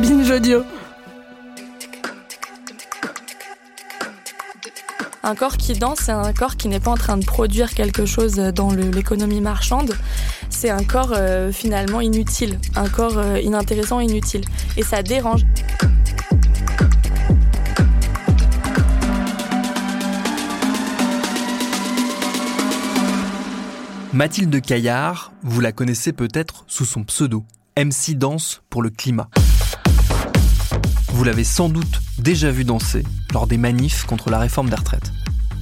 Binge audio. Un corps qui danse, c'est un corps qui n'est pas en train de produire quelque chose dans l'économie marchande. C'est un corps euh, finalement inutile, un corps euh, inintéressant, inutile. Et ça dérange. Mathilde Caillard, vous la connaissez peut-être sous son pseudo, MC Danse pour le climat. Vous l'avez sans doute déjà vu danser lors des manifs contre la réforme des retraites.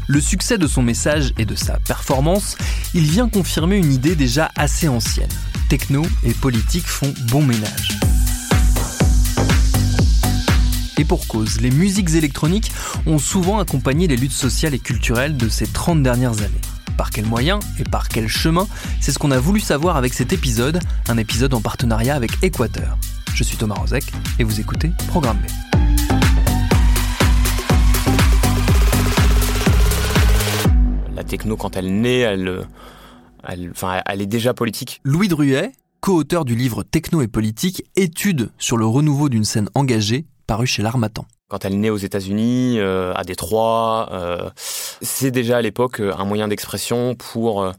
Le succès de son message et de sa performance, il vient confirmer une idée déjà assez ancienne. Techno et politique font bon ménage. Et pour cause, les musiques électroniques ont souvent accompagné les luttes sociales et culturelles de ces 30 dernières années. Par quels moyens et par quel chemin? C'est ce qu'on a voulu savoir avec cet épisode, un épisode en partenariat avec Équateur. Je suis Thomas Rozek et vous écoutez Programme B. La techno, quand elle naît, elle, elle, enfin, elle est déjà politique. Louis Druet, co-auteur du livre Techno et politique, étude sur le renouveau d'une scène engagée, paru chez l'Armatan quand elle naît aux États-Unis, euh, à Détroit. Euh, c'est déjà à l'époque euh, un moyen d'expression pour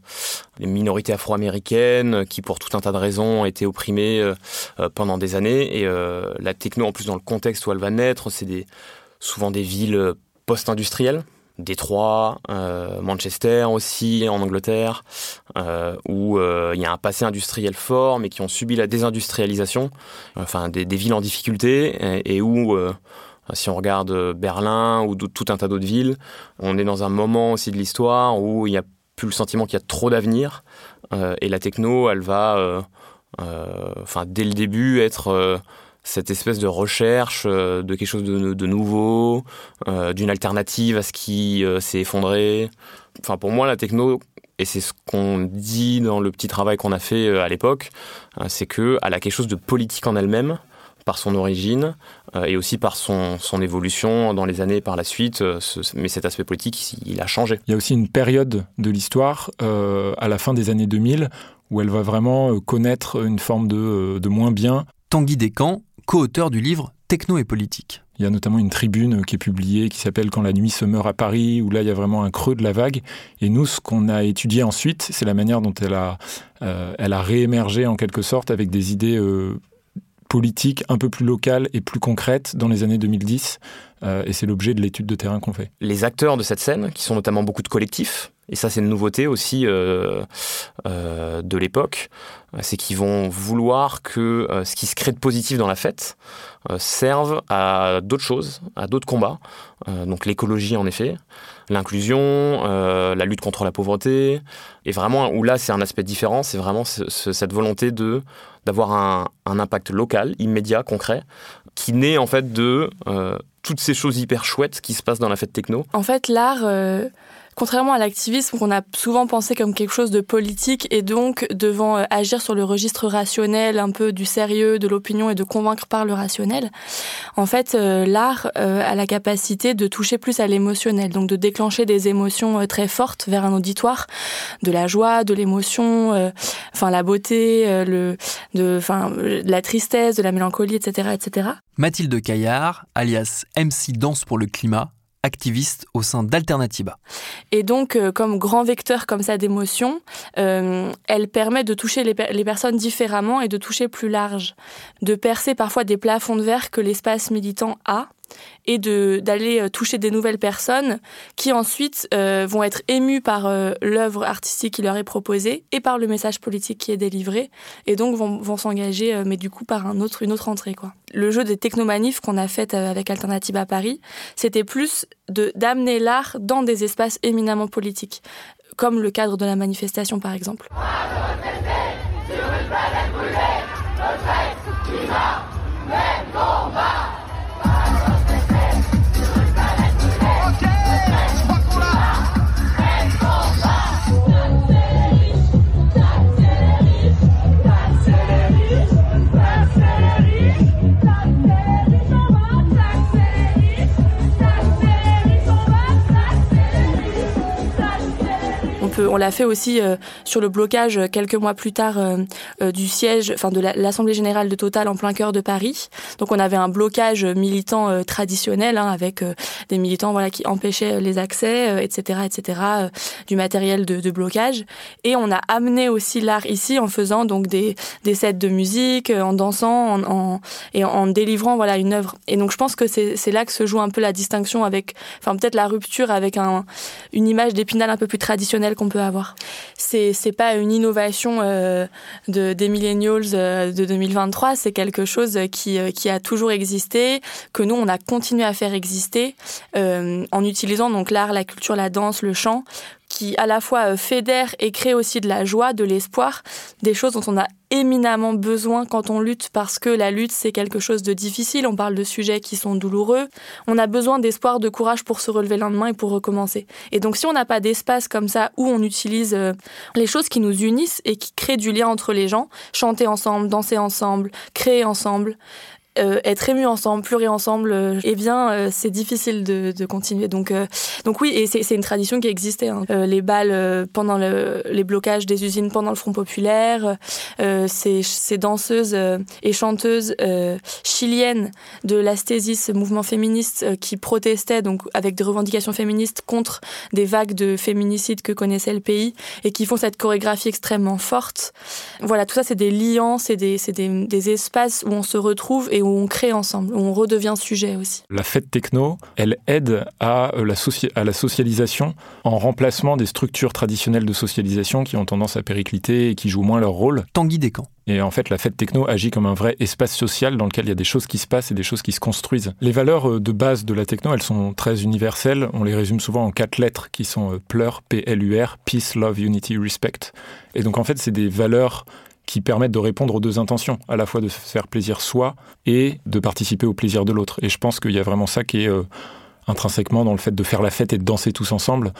les minorités afro-américaines qui, pour tout un tas de raisons, ont été opprimées pendant des années. Et la techno, en plus, dans le contexte où elle va naître, c'est souvent des villes post-industrielles. Détroit, Manchester aussi, en Angleterre, où il y a un passé industriel fort, mais qui ont subi la désindustrialisation, enfin des, villes en difficulté, et où si on regarde euh, Berlin ou tout un tas d'autres villes, on est dans un moment aussi de l'histoire où il n'y a plus le sentiment qu'il y a trop d'avenir. Euh, et la techno, elle va, euh, enfin, dès le début, être cette espèce de recherche de quelque chose de, nouveau, d'une alternative à ce qui s'est effondré. Enfin, pour moi, la techno, et c'est ce qu'on dit dans le petit travail qu'on a fait à l'époque, c'est qu'elle a quelque chose de politique en elle-même par son origine euh, et aussi par son, son évolution dans les années par la suite. Euh, mais cet aspect politique, il a changé. Il y a aussi une période de l'histoire, euh, à la fin des années 2000, où elle va vraiment connaître une forme de, de moins bien. Tanguy Descamps, co-auteur du livre Techno et politique. Il y a notamment une tribune qui est publiée qui s'appelle Quand la nuit se meurt à Paris, où là il y a vraiment un creux de la vague. Et nous, ce qu'on a étudié ensuite, c'est la manière dont elle a, elle a réémergé en quelque sorte avec des idées politique un peu plus locale et plus concrète dans les années 2010. Euh, et c'est l'objet de l'étude de terrain qu'on fait. Les acteurs de cette scène, qui sont notamment beaucoup de collectifs, et ça c'est une nouveauté aussi euh, euh, de l'époque, c'est qu'ils vont vouloir que ce qui se crée de positif dans la fête serve à d'autres choses, à d'autres combats. donc l'écologie en effet, l'inclusion, la lutte contre la pauvreté, et vraiment où là c'est un aspect différent, c'est vraiment cette volonté de d'avoir un, impact local, immédiat, concret, qui naît en fait de euh, toutes ces choses hyper chouettes qui se passent dans la fête techno. En fait, l'art, euh, contrairement à l'activisme qu'on a souvent pensé comme quelque chose de politique et donc devant euh, agir sur le registre rationnel, un peu du sérieux, de l'opinion et de convaincre par le rationnel, en fait, euh, l'art euh, a la capacité de toucher plus à l'émotionnel, donc de déclencher des émotions très fortes vers un auditoire, de la joie, de l'émotion, enfin la beauté, le, de, enfin la tristesse, de la mélancolie, etc., etc. Mathilde Caillard, alias MC Danse pour le climat, activiste au sein d'Alternativa. Et donc, euh, comme grand vecteur comme ça d'émotion, euh, elle permet de toucher les, les, personnes différemment et de toucher plus large, de percer parfois des plafonds de verre que l'espace militant a et de d'aller euh, toucher des nouvelles personnes qui ensuite euh, vont être émues par euh, l'œuvre artistique qui leur est proposée et par le message politique qui est délivré et donc vont, vont s'engager mais du coup par un autre une autre entrée quoi. Le jeu des technomanifs qu'on a fait avec Alternative à Paris, c'était plus de d'amener l'art dans des espaces éminemment politiques comme le cadre de la manifestation par exemple. On l'a fait aussi sur le blocage quelques mois plus tard du siège, enfin de l'Assemblée générale de Total en plein cœur de Paris. Donc on avait un blocage militant traditionnel hein, avec des militants voilà qui empêchaient les accès, etc., etc., du matériel de, blocage. Et on a amené aussi l'art ici en faisant donc des, sets de musique, en dansant, en, et en, délivrant voilà une œuvre. Et donc je pense que c'est là que se joue un peu la distinction avec, enfin peut-être la rupture avec un, une image d'épinal un peu plus traditionnelle qu'on peut avoir. C'est pas une innovation euh, de des millennials euh, de 2023, c'est quelque chose qui euh, qui a toujours existé, que nous on a continué à faire exister en utilisant l'art, la culture, la danse, le chant qui à la fois fédère et crée aussi de la joie, de l'espoir, des choses dont on a éminemment besoin quand on lutte parce que la lutte c'est quelque chose de difficile, on parle de sujets qui sont douloureux, on a besoin d'espoir, de courage pour se relever le lendemain et pour recommencer. Et donc si on n'a pas d'espace comme ça où on utilise euh, les choses qui nous unissent et qui créent du lien entre les gens, chanter ensemble, danser ensemble, créer ensemble, euh, être ému ensemble, pleurer ensemble, euh, eh bien, euh, c'est difficile de, continuer. Donc, donc oui, et c'est une tradition qui existait. Hein. les balles pendant le, les blocages des usines pendant le Front populaire, ces, danseuses et chanteuses chiliennes de l'Asthésis, mouvement féministe qui protestaient donc avec des revendications féministes contre des vagues de féminicides que connaissait le pays et qui font cette chorégraphie extrêmement forte. Voilà, tout ça, c'est des liants, c'est des, des, des espaces où on se retrouve et où on crée ensemble, où on redevient sujet aussi. La fête techno, elle aide à euh, la, à la socialisation en remplacement des structures traditionnelles de socialisation qui ont tendance à péricliter et qui jouent moins leur rôle. Tanguy Descamps. Et en fait, la fête techno agit comme un vrai espace social dans lequel il y a des choses qui se passent et des choses qui se construisent. Les valeurs euh, de base de la techno, elles sont très universelles. On les résume souvent en quatre lettres qui sont euh, pleur, P-L-U-R, Peace, Love, Unity, Respect. Et donc en fait, c'est des valeurs qui permettent de répondre aux deux intentions, à la fois de se faire plaisir soi et de participer au plaisir de l'autre. Et je pense qu'il y a vraiment ça qui est euh, intrinsèquement dans le fait de faire la fête et de danser tous ensemble.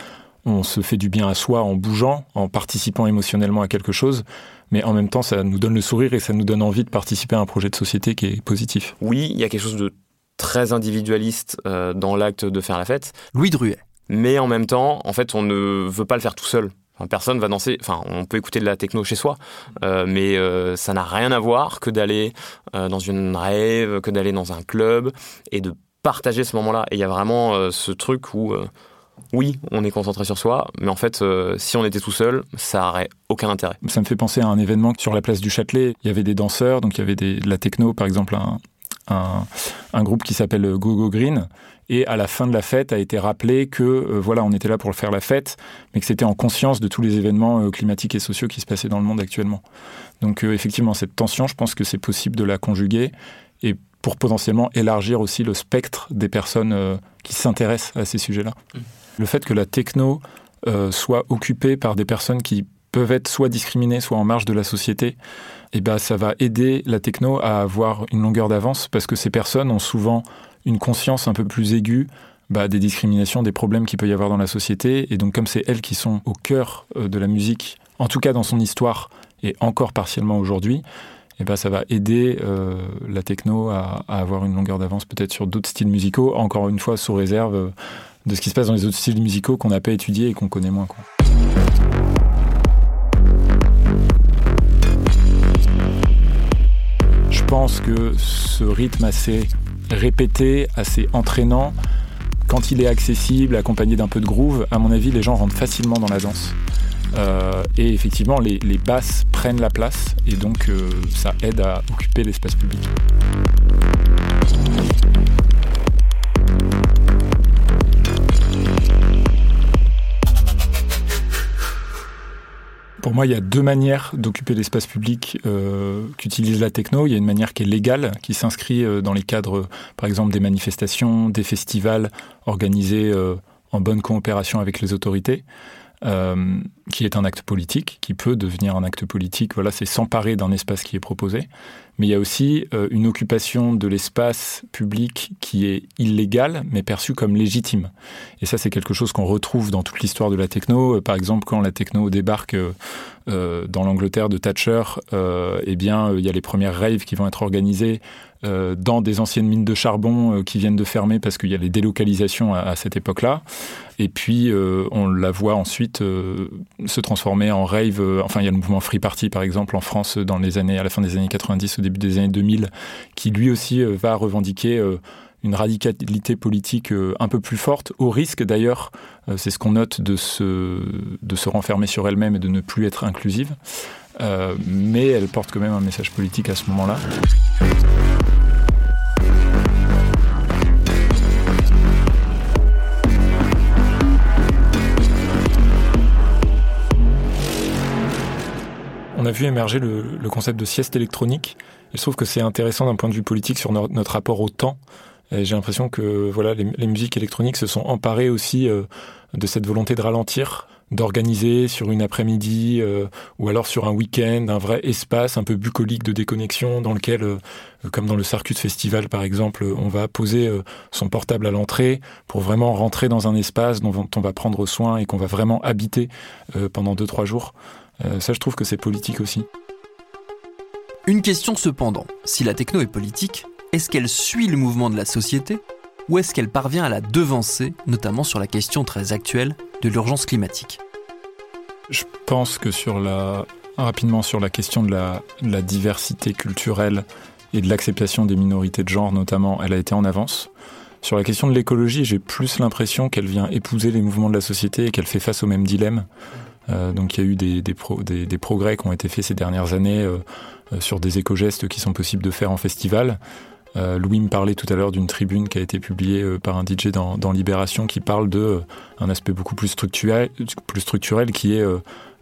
On se fait du bien à soi en bougeant, en participant émotionnellement à quelque chose, mais en même temps, ça nous donne le sourire et ça nous donne envie de participer à un projet de société qui est positif. Oui, il y a quelque chose de très individualiste euh, dans l'acte de faire la fête. Louis Druet. Mais en même temps, en fait, on ne veut pas le faire tout seul personne va danser. Enfin, on peut écouter de la techno chez soi, euh, mais euh, ça n'a rien à voir que d'aller euh, dans une rêve, que d'aller dans un club et de partager ce moment-là. Et il y a vraiment ce truc où, oui, on est concentré sur soi, mais en fait, si on était tout seul, ça n'aurait aucun intérêt. Ça me fait penser à un événement sur la place du Châtelet. Il y avait des danseurs, donc il y avait des, de la techno, par exemple, un, un, un groupe qui s'appelle Gogo Green et à la fin de la fête a été rappelé que euh, voilà, on était là pour faire la fête, mais que c'était en conscience de tous les événements euh, climatiques et sociaux qui se passaient dans le monde actuellement. Donc euh, effectivement, cette tension, je pense que c'est possible de la conjuguer et pour potentiellement élargir aussi le spectre des personnes qui s'intéressent à ces sujets-là. Mmh. Le fait que la techno soit occupée par des personnes qui peuvent être soit discriminées, soit en marge de la société, eh ben, ça va aider la techno à avoir une longueur d'avance parce que ces personnes ont souvent une conscience un peu plus aiguë bah, des discriminations, des problèmes qu'il peut y avoir dans la société. Et donc comme c'est elles qui sont au cœur euh, de la musique, en tout cas dans son histoire, et encore partiellement aujourd'hui, eh ben, ça va aider euh, la techno à, avoir une longueur d'avance peut-être sur d'autres styles musicaux, encore une fois sous réserve euh, de ce qui se passe dans les autres styles musicaux qu'on n'a pas étudiés et qu'on connaît moins. Pense que ce rythme assez répété, assez entraînant. Quand il est accessible, accompagné d'un peu de groove, à mon avis, les gens rentrent facilement dans la danse. Euh, et effectivement, les, basses prennent la place et donc euh, ça aide à occuper l'espace public. Pour moi, il y a deux manières d'occuper l'espace public euh, qu'utilise la techno. Il y a une manière qui est légale, qui s'inscrit euh, dans les cadres, par exemple, des manifestations, des festivals organisés euh, en bonne coopération avec les autorités, euh, qui est un acte politique, qui peut devenir un acte politique. Voilà, c'est s'emparer d'un espace qui est proposé. mais il y a aussi euh, une occupation de l'espace public qui est illégale, mais perçue comme légitime. Et ça, c'est quelque chose qu'on retrouve dans toute l'histoire de la techno. Euh, par exemple, quand la techno débarque dans l'Angleterre de Thatcher, eh bien, il y a les premières raves qui vont être organisées euh, dans des anciennes mines de charbon euh, qui viennent de fermer parce qu'il y a les délocalisations à, cette époque-là. Et puis euh, on la voit ensuite se transformer en rave. enfin, il y a le mouvement Free Party par exemple en France dans les années à la fin des années 90, au début des années 2000, qui lui aussi va revendiquer une radicalité politique un peu plus forte, au risque d'ailleurs, c'est ce qu'on note, de se, de se renfermer sur elle-même et de ne plus être inclusive. mais elle porte quand même un message politique à ce moment-là. A vu émerger le, concept de sieste électronique. je trouve que c'est intéressant d'un point de vue politique sur notre rapport au temps. J'ai l'impression que voilà, les, musiques électroniques se sont emparées aussi euh, de cette volonté de ralentir, d'organiser sur une après-midi euh, ou alors sur un week-end un vrai espace un peu bucolique de déconnexion dans lequel, euh, comme dans le Circuit Festival par exemple, on va poser son portable à l'entrée pour vraiment rentrer dans un espace dont on va prendre soin et qu'on va vraiment habiter pendant deux trois jours. Euh, ça, je trouve que c'est politique aussi. Une question cependant, si la techno est politique, est-ce qu'elle suit le mouvement de la société ou est-ce qu'elle parvient à la devancer, notamment sur la question très actuelle de l'urgence climatique? Je pense que sur la, rapidement sur la question de la, la diversité culturelle et de l'acceptation des minorités de genre notamment, elle a été en avance. Sur la question de l'écologie, j'ai plus l'impression qu'elle vient épouser les mouvements de la société et qu'elle fait face au même dilemme. Euh, donc il y a eu des, des, progrès qui ont été faits ces dernières années euh, euh, sur des éco-gestes qui sont possibles de faire en festival. Louis me parlait tout à l'heure d'une tribune qui a été publiée par un DJ dans, Libération qui parle de un aspect beaucoup plus structurel, qui est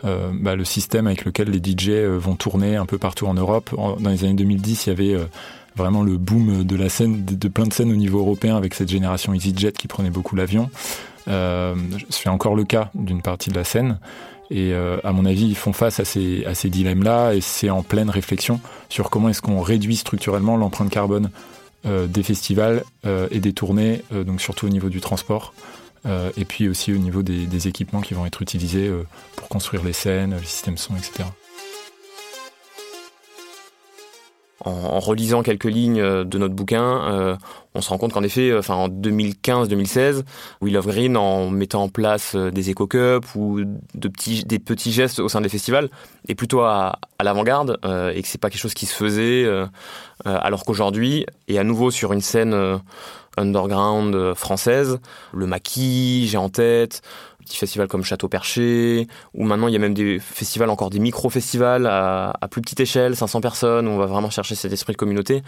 bah, le système avec lequel les DJ vont tourner un peu partout en Europe. dans les années 2010, il y avait vraiment le boom de la scène, de, plein de scènes au niveau européen avec cette génération EasyJet qui prenait beaucoup l'avion. C'est encore le cas d'une partie de la scène. Et euh, à mon avis, ils font face à ces, à ces dilemmes-là et c'est en pleine réflexion sur comment est-ce qu'on réduit structurellement l'empreinte carbone euh, des festivals euh, et des tournées, euh, donc surtout au niveau du transport. Euh, et puis aussi au niveau des, des, équipements qui vont être utilisés pour construire les scènes, les systèmes son, etc. en, relisant quelques lignes euh, de notre bouquin, euh, on se rend compte qu'en effet, euh, enfin en 2015-2016, Will of Green, en mettant en place des éco-cups ou de petits, des petits gestes au sein des festivals, est plutôt à, l'avant-garde et que c'est pas quelque chose qui se faisait, alors qu'aujourd'hui, et à nouveau sur une scène underground française, le maquis, j'ai en tête, petits festivals comme Château Perché, ou maintenant il y a même des festivals, encore des micro-festivals à, plus petite échelle, 500 personnes, où on va vraiment chercher cet esprit de communauté.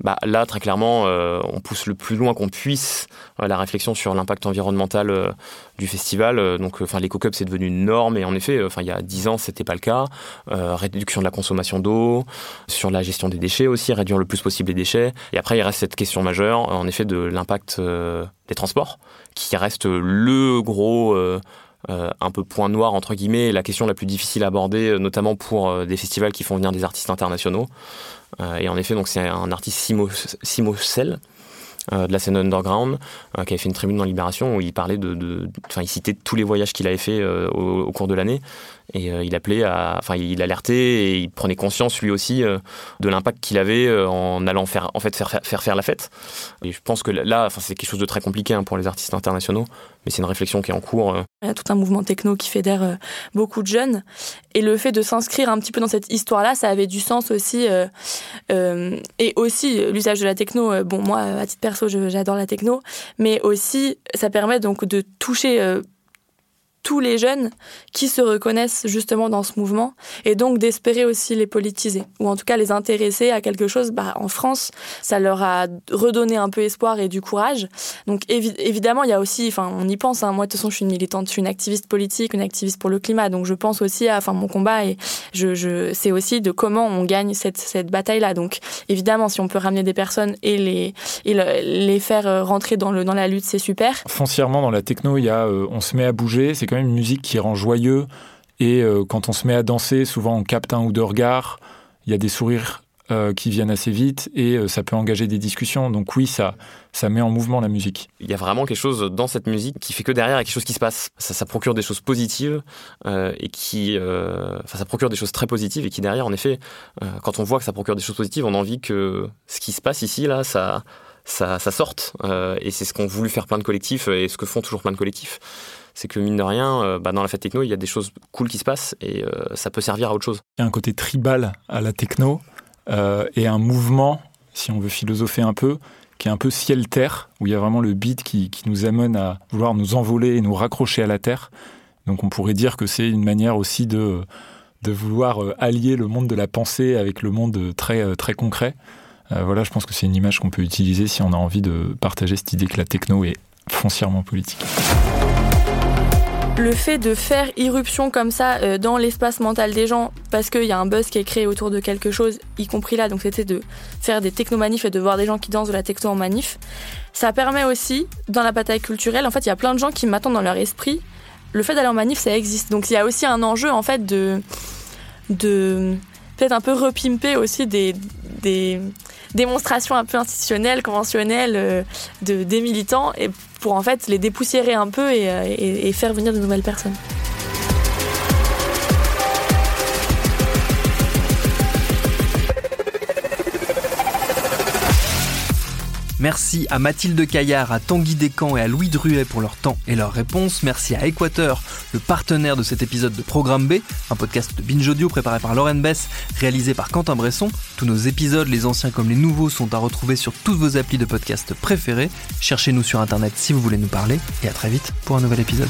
Bah, là, très clairement, euh, on pousse le plus loin qu'on puisse euh, la réflexion sur l'impact environnemental euh, du festival. donc, enfin, l'éco-cup, c'est devenu une norme, et en effet, il y a 10 ans, c'était pas le cas. réduction de la consommation d'eau, sur la gestion des déchets aussi, réduire le plus possible les déchets. Et après, il reste cette question majeure, en effet, de l'impact des transports, qui reste le gros un peu point noir entre guillemets, la question la plus difficile à aborder, euh, notamment pour des festivals qui font venir des artistes internationaux. et en effet, donc c'est un artiste Simo, Simo Cell, de la scène underground, qui avait fait une tribune dans Libération où il parlait de, enfin, il citait tous les voyages qu'il avait fait au, cours de l'année et euh, il appelait à, enfin, il alertait et il prenait conscience lui aussi euh, de l'impact qu'il avait euh, en allant faire, en fait, faire, faire, faire la fête. Et je pense que là, enfin, c'est quelque chose de très compliqué hein, pour les artistes internationaux, mais c'est une réflexion qui est en cours. Il y a tout un mouvement techno qui fédère beaucoup de jeunes. Et le fait de s'inscrire un petit peu dans cette histoire-là, ça avait du sens aussi. et aussi, l'usage de la techno, bon, moi, à titre perso, j'adore la techno, mais aussi, ça permet donc de toucher tous les jeunes qui se reconnaissent justement dans ce mouvement et donc d'espérer aussi les politiser ou en tout cas les intéresser à quelque chose. Bah, en France, ça leur a redonné un peu espoir et du courage. Donc évidemment, il y a aussi, enfin, on y pense. Hein. moi, de toute façon, je suis une militante, je suis une activiste politique, une activiste pour le climat. Donc je pense aussi à, enfin, mon combat et je, je c'est aussi de comment on gagne cette, cette bataille-là. Donc évidemment, si on peut ramener des personnes et les et les faire euh, rentrer dans le dans la lutte, c'est super. Foncièrement, dans la techno, il y a, euh, on se met à bouger. C'est quand même une musique qui rend joyeux. Et euh, quand on se met à danser, souvent on capte un ou deux regards. Il y a des sourires euh, qui viennent assez vite et euh, ça peut engager des discussions. Donc oui, ça, ça met en mouvement la musique. Il y a vraiment quelque chose dans cette musique qui fait que derrière, il y a quelque chose qui se passe. Ça, procure des choses positives et qui, enfin, ça procure des choses très positives et qui derrière, en effet, quand on voit que ça procure des choses positives, on a envie que ce qui se passe ici, là, ça, ça, ça sorte. et c'est ce qu'ont voulu faire plein de collectifs et ce que font toujours plein de collectifs c'est que mine de rien, bah, dans la fête techno, il y a des choses cool qui se passent et ça peut servir à autre chose. Il y a un côté tribal à la techno euh, et un mouvement, si on veut philosopher un peu, qui est un peu ciel-terre, où il y a vraiment le beat qui, nous amène à vouloir nous envoler et nous raccrocher à la terre. Donc on pourrait dire que c'est une manière aussi de, vouloir euh, allier le monde de la pensée avec le monde très, euh, très concret. voilà, je pense que c'est une image qu'on peut utiliser si on a envie de partager cette idée que la techno est foncièrement politique le fait de faire irruption comme ça euh, dans l'espace mental des gens, parce qu'il y a un buzz qui est créé autour de quelque chose, y compris là, donc c'était de faire des technomanifs et de voir des gens qui dansent de la techno en manif, ça permet aussi, dans la bataille culturelle, en fait, il y a plein de gens qui m'attendent dans leur esprit, le fait d'aller en manif, ça existe. Donc il y a aussi un enjeu, en fait, de, peut-être un peu repimper aussi des, des démonstrations un peu institutionnelles, conventionnelles euh, de, des militants, et pour en fait les dépoussiérer un peu et, euh, faire venir de nouvelles personnes. Merci à Mathilde Caillard, à Tanguy Descamps et à Louis Druet pour leur temps et leurs réponses. Merci à Équateur, le partenaire de cet épisode de Programme B, un podcast de Binge Audio préparé par Lauren Bess, réalisé par Quentin Bresson. Tous nos épisodes, les anciens comme les nouveaux, sont à retrouver sur toutes vos applis de podcast préférés. Cherchez-nous sur Internet si vous voulez nous parler et à très vite pour un nouvel épisode.